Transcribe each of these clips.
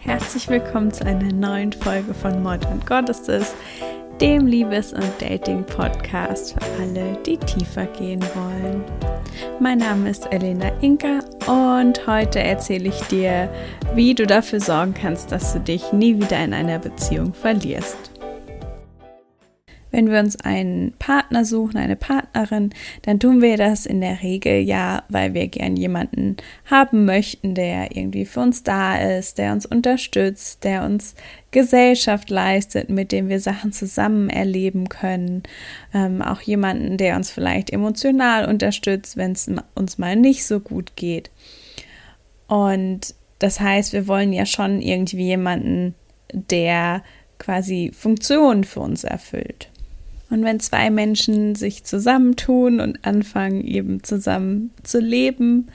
Herzlich willkommen zu einer neuen Folge von Modern Goddesses, dem Liebes- und Dating-Podcast für alle, die tiefer gehen wollen. Mein Name ist Elena Inka und heute erzähle ich dir, wie du dafür sorgen kannst, dass du dich nie wieder in einer Beziehung verlierst. Wenn wir uns einen Partner suchen, eine Partnerin, dann tun wir das in der Regel ja, weil wir gern jemanden haben möchten, der irgendwie für uns da ist, der uns unterstützt, der uns Gesellschaft leistet, mit dem wir Sachen zusammen erleben können. Ähm, auch jemanden, der uns vielleicht emotional unterstützt, wenn es uns mal nicht so gut geht. Und das heißt, wir wollen ja schon irgendwie jemanden, der quasi Funktionen für uns erfüllt. Und wenn zwei Menschen sich zusammentun und anfangen eben zusammen zu leben,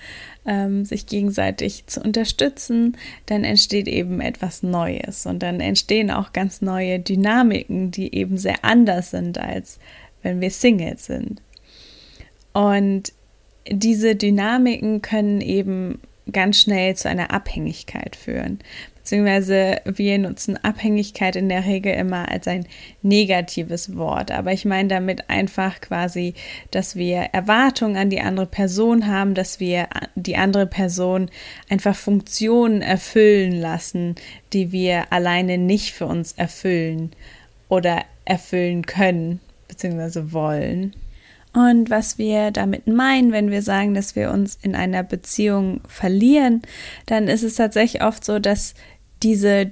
ähm, sich gegenseitig zu unterstützen, dann entsteht eben etwas Neues und dann entstehen auch ganz neue Dynamiken, die eben sehr anders sind, als wenn wir Single sind. Und diese Dynamiken können eben ganz schnell zu einer Abhängigkeit führen beziehungsweise wir nutzen Abhängigkeit in der Regel immer als ein negatives Wort. Aber ich meine damit einfach quasi, dass wir Erwartungen an die andere Person haben, dass wir die andere Person einfach Funktionen erfüllen lassen, die wir alleine nicht für uns erfüllen oder erfüllen können, beziehungsweise wollen. Und was wir damit meinen, wenn wir sagen, dass wir uns in einer Beziehung verlieren, dann ist es tatsächlich oft so, dass diese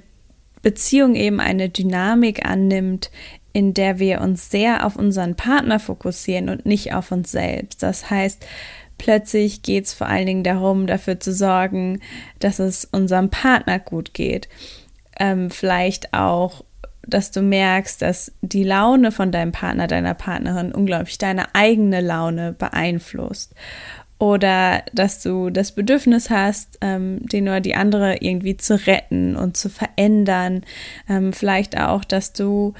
Beziehung eben eine Dynamik annimmt, in der wir uns sehr auf unseren Partner fokussieren und nicht auf uns selbst. Das heißt, plötzlich geht es vor allen Dingen darum, dafür zu sorgen, dass es unserem Partner gut geht. Ähm, vielleicht auch, dass du merkst, dass die Laune von deinem Partner, deiner Partnerin unglaublich deine eigene Laune beeinflusst oder dass du das Bedürfnis hast, ähm, den oder die andere irgendwie zu retten und zu verändern. Ähm, vielleicht auch, dass du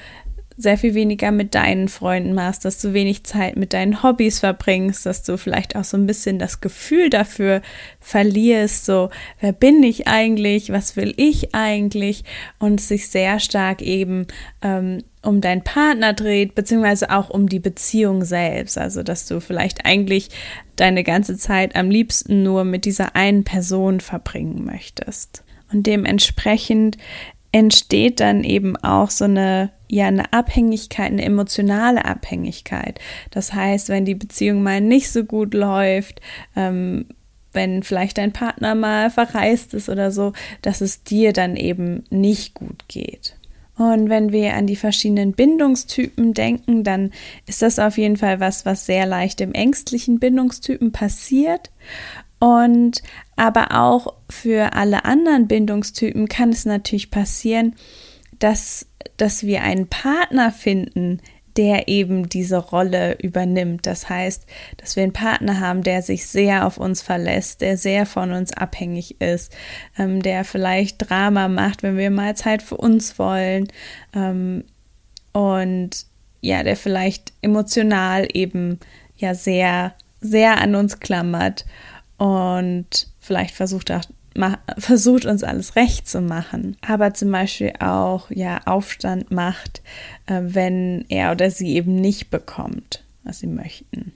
sehr viel weniger mit deinen Freunden machst, dass du wenig Zeit mit deinen Hobbys verbringst, dass du vielleicht auch so ein bisschen das Gefühl dafür verlierst, so, wer bin ich eigentlich, was will ich eigentlich und sich sehr stark eben ähm, um deinen Partner dreht, beziehungsweise auch um die Beziehung selbst. Also, dass du vielleicht eigentlich deine ganze Zeit am liebsten nur mit dieser einen Person verbringen möchtest. Und dementsprechend entsteht dann eben auch so eine ja eine Abhängigkeit, eine emotionale Abhängigkeit. Das heißt, wenn die Beziehung mal nicht so gut läuft, ähm, wenn vielleicht dein Partner mal verreist ist oder so, dass es dir dann eben nicht gut geht. Und wenn wir an die verschiedenen Bindungstypen denken, dann ist das auf jeden Fall was, was sehr leicht im ängstlichen Bindungstypen passiert. Und aber auch für alle anderen Bindungstypen kann es natürlich passieren, dass, dass wir einen Partner finden, der eben diese Rolle übernimmt. Das heißt, dass wir einen Partner haben, der sich sehr auf uns verlässt, der sehr von uns abhängig ist, ähm, der vielleicht Drama macht, wenn wir mal Zeit für uns wollen ähm, und ja, der vielleicht emotional eben ja sehr, sehr an uns klammert und vielleicht versucht auch versucht uns alles recht zu machen, aber zum Beispiel auch ja Aufstand macht, äh, wenn er oder sie eben nicht bekommt, was sie möchten.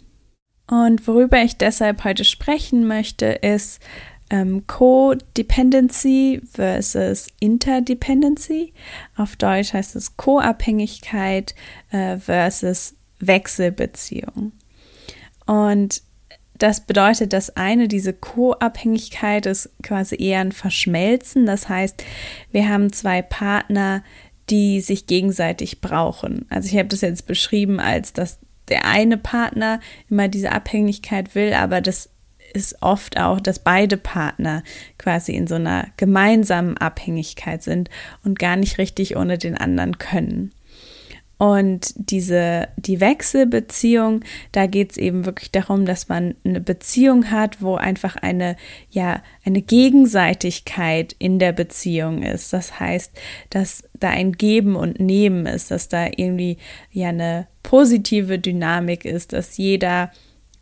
Und worüber ich deshalb heute sprechen möchte, ist ähm, Co-Dependency versus Interdependency. Auf Deutsch heißt es Co-Abhängigkeit äh, versus Wechselbeziehung. Und das bedeutet, dass eine, diese Co-Abhängigkeit ist quasi eher ein Verschmelzen. Das heißt, wir haben zwei Partner, die sich gegenseitig brauchen. Also ich habe das jetzt beschrieben als, dass der eine Partner immer diese Abhängigkeit will, aber das ist oft auch, dass beide Partner quasi in so einer gemeinsamen Abhängigkeit sind und gar nicht richtig ohne den anderen können. Und diese, die Wechselbeziehung, da geht es eben wirklich darum, dass man eine Beziehung hat, wo einfach eine, ja, eine Gegenseitigkeit in der Beziehung ist. Das heißt, dass da ein Geben und Nehmen ist, dass da irgendwie ja eine positive Dynamik ist, dass jeder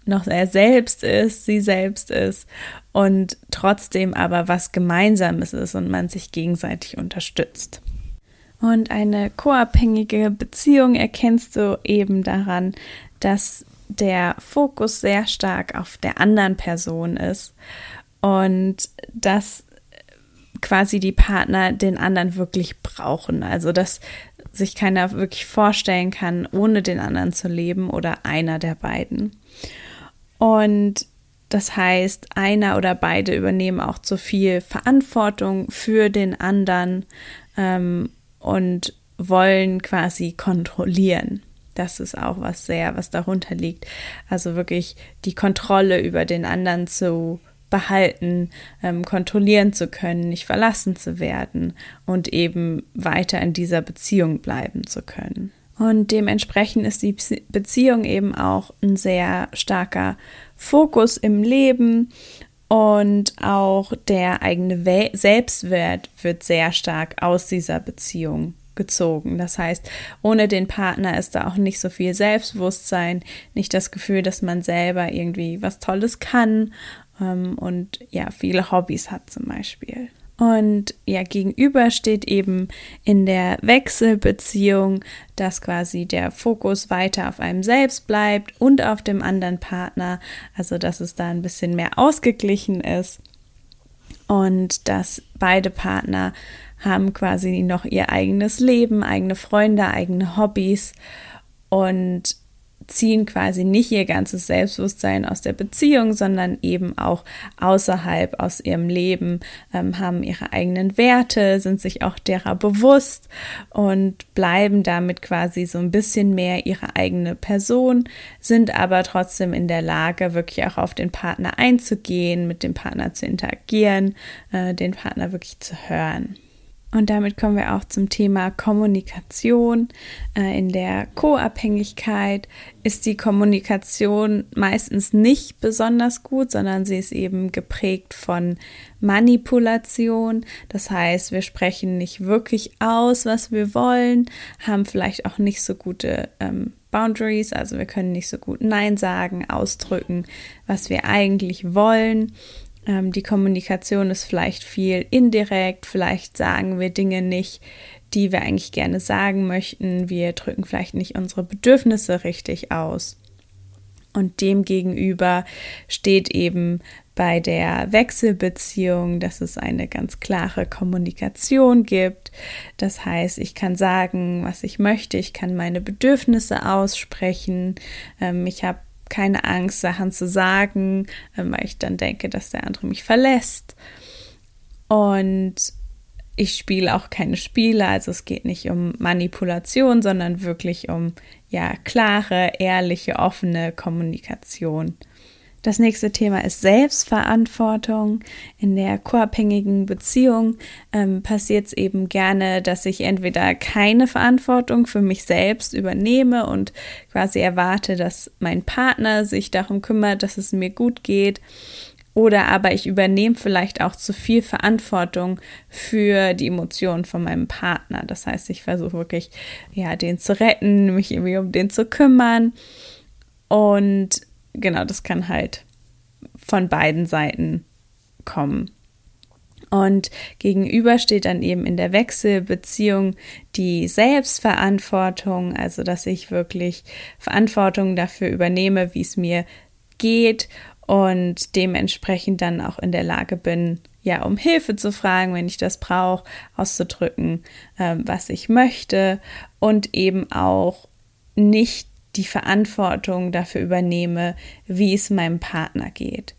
noch er selbst ist, sie selbst ist und trotzdem aber was Gemeinsames ist und man sich gegenseitig unterstützt. Und eine koabhängige Beziehung erkennst du eben daran, dass der Fokus sehr stark auf der anderen Person ist und dass quasi die Partner den anderen wirklich brauchen. Also dass sich keiner wirklich vorstellen kann, ohne den anderen zu leben oder einer der beiden. Und das heißt, einer oder beide übernehmen auch zu viel Verantwortung für den anderen ähm, und wollen quasi kontrollieren. Das ist auch was sehr, was darunter liegt. Also wirklich die Kontrolle über den anderen zu behalten, ähm, kontrollieren zu können, nicht verlassen zu werden und eben weiter in dieser Beziehung bleiben zu können. Und dementsprechend ist die Beziehung eben auch ein sehr starker Fokus im Leben und auch der eigene We Selbstwert wird sehr stark aus dieser Beziehung gezogen. Das heißt, ohne den Partner ist da auch nicht so viel Selbstbewusstsein, nicht das Gefühl, dass man selber irgendwie was Tolles kann ähm, und ja, viele Hobbys hat zum Beispiel. Und ja, gegenüber steht eben in der Wechselbeziehung, dass quasi der Fokus weiter auf einem selbst bleibt und auf dem anderen Partner. Also, dass es da ein bisschen mehr ausgeglichen ist. Und dass beide Partner haben quasi noch ihr eigenes Leben, eigene Freunde, eigene Hobbys. Und ziehen quasi nicht ihr ganzes Selbstbewusstsein aus der Beziehung, sondern eben auch außerhalb aus ihrem Leben, ähm, haben ihre eigenen Werte, sind sich auch derer bewusst und bleiben damit quasi so ein bisschen mehr ihre eigene Person, sind aber trotzdem in der Lage, wirklich auch auf den Partner einzugehen, mit dem Partner zu interagieren, äh, den Partner wirklich zu hören. Und damit kommen wir auch zum Thema Kommunikation. Äh, in der Co-Abhängigkeit ist die Kommunikation meistens nicht besonders gut, sondern sie ist eben geprägt von Manipulation. Das heißt, wir sprechen nicht wirklich aus, was wir wollen, haben vielleicht auch nicht so gute ähm, Boundaries, also wir können nicht so gut Nein sagen, ausdrücken, was wir eigentlich wollen ähm, die Kommunikation ist vielleicht viel indirekt, vielleicht sagen wir Dinge nicht, die wir eigentlich gerne sagen möchten. Wir drücken vielleicht nicht unsere Bedürfnisse richtig aus. Und dem gegenüber steht eben bei der Wechselbeziehung, dass es eine ganz klare Kommunikation gibt. Das heißt, ich kann sagen, was ich möchte, ich kann meine Bedürfnisse aussprechen. Ähm, ich habe keine Angst, Sachen zu sagen, ähm, weil ich dann denke, dass der andere mich verlässt. Und ich spiele auch keine Spiele, also es geht nicht um Manipulation, sondern wirklich um ja klare, ehrliche, offene Kommunikation. Das nächste Thema ist Selbstverantwortung. In der koabhängigen Beziehung ähm, passiert es eben gerne, dass ich entweder keine Verantwortung für mich selbst übernehme und quasi erwarte, dass mein Partner sich darum kümmert, dass es mir gut geht. Oder aber ich übernehme vielleicht auch zu viel Verantwortung für die Emotionen von meinem Partner. Das heißt, ich versuche wirklich, ja, den zu retten, mich irgendwie um den zu kümmern. Und genau, das kann halt von beiden Seiten kommen. Und gegenüber steht dann eben in der Wechselbeziehung die Selbstverantwortung, also dass ich wirklich Verantwortung dafür übernehme, wie es mir geht und dementsprechend dann auch in der Lage bin, ja, um Hilfe zu fragen, wenn ich das brauche, auszudrücken, äh, was ich möchte und eben auch nicht die Verantwortung dafür übernehme, wie es meinem Partner geht.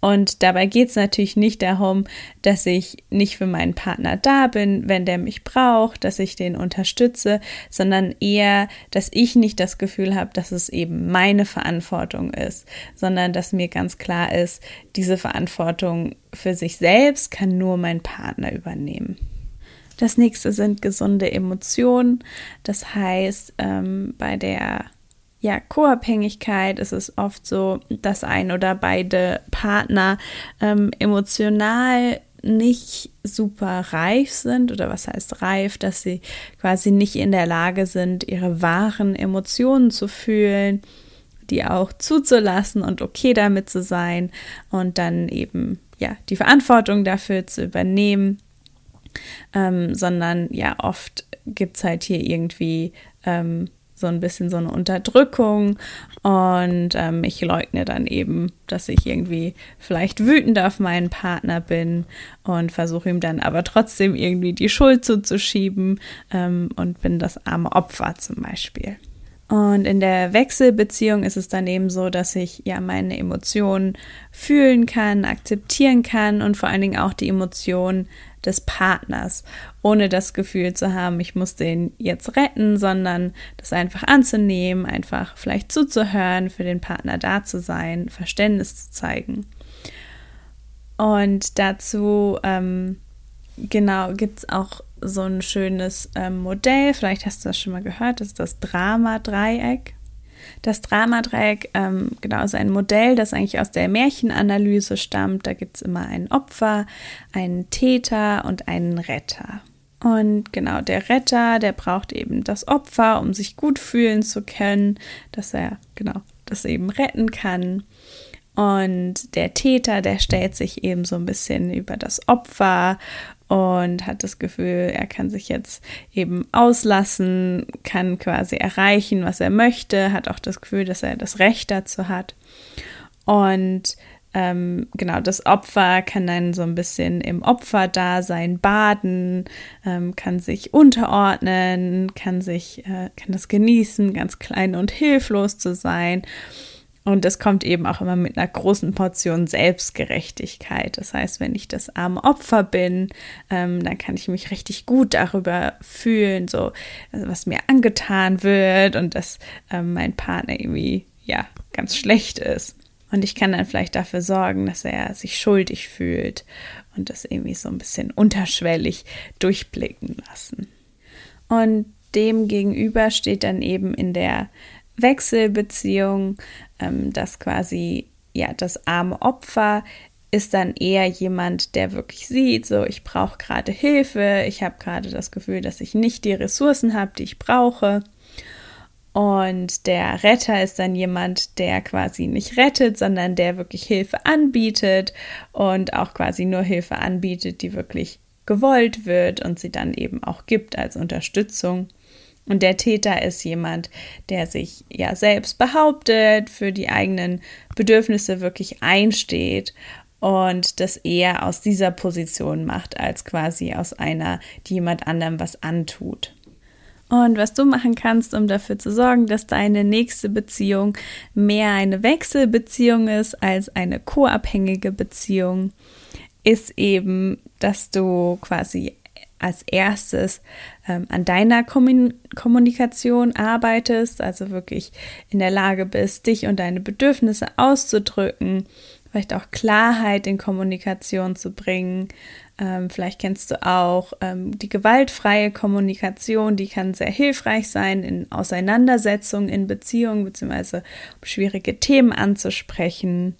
Und dabei geht es natürlich nicht darum, dass ich nicht für meinen Partner da bin, wenn der mich braucht, dass ich den unterstütze, sondern eher, dass ich nicht das Gefühl habe, dass es eben meine Verantwortung ist, sondern dass mir ganz klar ist, diese Verantwortung für sich selbst kann nur mein Partner übernehmen. Das nächste sind gesunde Emotionen. Das heißt, ähm, bei der ja, Co-Abhängigkeit ist es oft so, dass ein oder beide Partner ähm, emotional nicht super reif sind oder was heißt reif, dass sie quasi nicht in der Lage sind, ihre wahren Emotionen zu fühlen, die auch zuzulassen und okay damit zu sein und dann eben ja die Verantwortung dafür zu übernehmen, ähm, sondern ja oft gibt es halt hier irgendwie ähm, so ein bisschen so eine Unterdrückung und ähm, ich leugne dann eben, dass ich irgendwie vielleicht wütend auf meinen Partner bin und versuche ihm dann aber trotzdem irgendwie die Schuld zuzuschieben ähm, und bin das arme Opfer zum Beispiel. Und in der Wechselbeziehung ist es dann eben so, dass ich ja meine Emotionen fühlen kann, akzeptieren kann und vor allen Dingen auch die Emotionen des Partners, ohne das Gefühl zu haben, ich muss den jetzt retten, sondern das einfach anzunehmen, einfach vielleicht zuzuhören, für den Partner da zu sein, Verständnis zu zeigen. Und dazu ähm, genau gibt es auch so ein schönes ähm, Modell, vielleicht hast du das schon mal gehört, das ist das Drama-Dreieck. Das Dramadreieck, ähm, genau, ist ein Modell, das eigentlich aus der Märchenanalyse stammt. Da gibt es immer ein Opfer, einen Täter und einen Retter. Und genau, der Retter, der braucht eben das Opfer, um sich gut fühlen zu können, dass er, genau, das eben retten kann. Und der Täter, der stellt sich eben so ein bisschen über das Opfer und hat das Gefühl, er kann sich jetzt eben auslassen, kann quasi erreichen, was er möchte, hat auch das Gefühl, dass er das Recht dazu hat. Und ähm, genau, das Opfer kann dann so ein bisschen im Opferdasein baden, ähm, kann sich unterordnen, kann sich, äh, kann das genießen, ganz klein und hilflos zu sein und es kommt eben auch immer mit einer großen Portion Selbstgerechtigkeit. Das heißt, wenn ich das arme Opfer bin, ähm, dann kann ich mich richtig gut darüber fühlen, so was mir angetan wird und dass ähm, mein Partner irgendwie ja ganz schlecht ist. Und ich kann dann vielleicht dafür sorgen, dass er sich schuldig fühlt und das irgendwie so ein bisschen unterschwellig durchblicken lassen. Und dem gegenüber steht dann eben in der Wechselbeziehung, ähm, dass quasi ja das arme Opfer ist dann eher jemand, der wirklich sieht, so ich brauche gerade Hilfe, ich habe gerade das Gefühl, dass ich nicht die Ressourcen habe, die ich brauche. Und der Retter ist dann jemand, der quasi nicht rettet, sondern der wirklich Hilfe anbietet und auch quasi nur Hilfe anbietet, die wirklich gewollt wird und sie dann eben auch gibt als Unterstützung. Und der Täter ist jemand, der sich ja selbst behauptet, für die eigenen Bedürfnisse wirklich einsteht und das eher aus dieser Position macht, als quasi aus einer, die jemand anderem was antut. Und was du machen kannst, um dafür zu sorgen, dass deine nächste Beziehung mehr eine Wechselbeziehung ist als eine co-abhängige Beziehung, ist eben, dass du quasi als erstes ähm, an deiner Kommun Kommunikation arbeitest, also wirklich in der Lage bist, dich und deine Bedürfnisse auszudrücken, vielleicht auch Klarheit in Kommunikation zu bringen. Ähm, vielleicht kennst du auch ähm, die gewaltfreie Kommunikation, die kann sehr hilfreich sein in Auseinandersetzungen, in Beziehungen, beziehungsweise um schwierige Themen anzusprechen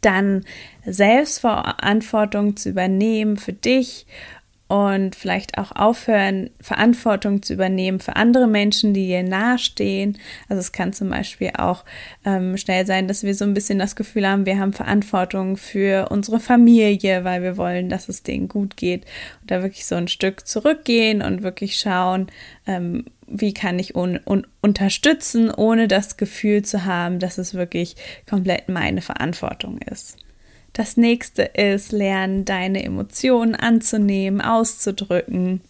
dann Selbstverantwortung zu übernehmen für dich und vielleicht auch aufhören, Verantwortung zu übernehmen für andere Menschen, die dir nahestehen. Also es kann zum Beispiel auch ähm, schnell sein, dass wir so ein bisschen das Gefühl haben, wir haben Verantwortung für unsere Familie, weil wir wollen, dass es denen gut geht. Und da wirklich so ein Stück zurückgehen und wirklich schauen, ähm, wie kann ich un un unterstützen, ohne das Gefühl zu haben, dass es wirklich komplett meine Verantwortung ist. Das nächste ist lernen, deine Emotionen anzunehmen, auszudrücken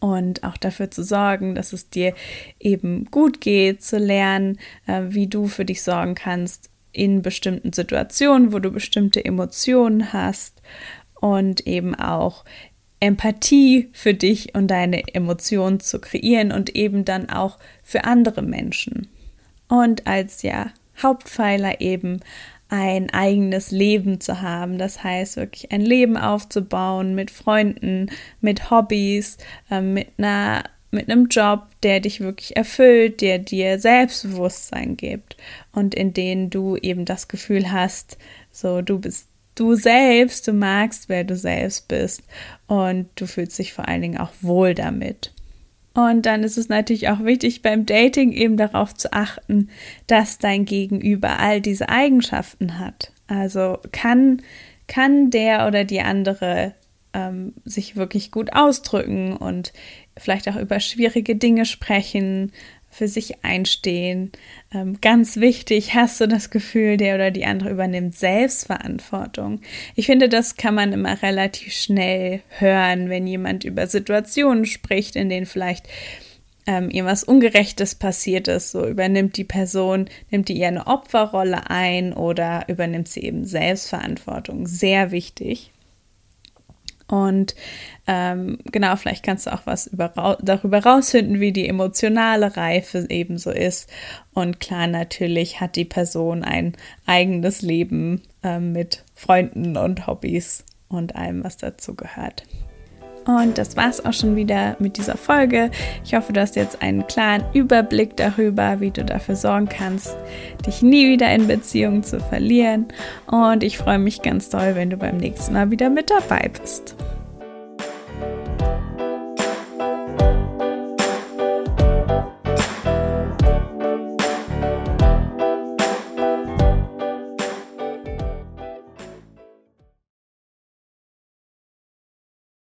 und auch dafür zu sorgen, dass es dir eben gut geht, zu lernen, äh, wie du für dich sorgen kannst in bestimmten Situationen, wo du bestimmte Emotionen hast und eben auch Empathie für dich und deine Emotionen zu kreieren und eben dann auch für andere Menschen. Und als ja Hauptpfeiler eben ein eigenes Leben zu haben. Das heißt, wirklich ein Leben aufzubauen mit Freunden, mit Hobbys, äh, mit einer mit einem Job, der dich wirklich erfüllt, der dir Selbstbewusstsein gibt und in dem du eben das Gefühl hast, so du bist du selbst, du magst, wer du selbst bist und du fühlst dich vor allen Dingen auch wohl damit. Und dann ist es natürlich auch wichtig, beim Dating eben darauf zu achten, dass dein Gegenüber all diese Eigenschaften hat. Also kann, kann der oder die andere ähm, sich wirklich gut ausdrücken und vielleicht auch über schwierige Dinge sprechen, für sich einstehen. Ähm, ganz wichtig, hast du das Gefühl, der oder die andere übernimmt Selbstverantwortung. Ich finde, das kann man immer relativ schnell hören, wenn jemand über Situationen spricht, in denen vielleicht ähm, irgendwas Ungerechtes passiert ist. So übernimmt die Person, nimmt die eher eine Opferrolle ein oder übernimmt sie eben Selbstverantwortung. Sehr wichtig. Und ähm, genau, vielleicht kannst du auch was über, darüber rausfinden, wie die emotionale Reife ebenso ist. Und klar, natürlich hat die Person ein eigenes Leben äh, mit Freunden und Hobbys und allem, was dazu gehört. Und das war's auch schon wieder mit dieser Folge. Ich hoffe, du hast jetzt einen klaren Überblick darüber, wie du dafür sorgen kannst, dich nie wieder in Beziehungen zu verlieren. Und ich freue mich ganz doll, wenn du beim nächsten Mal wieder mit dabei bist.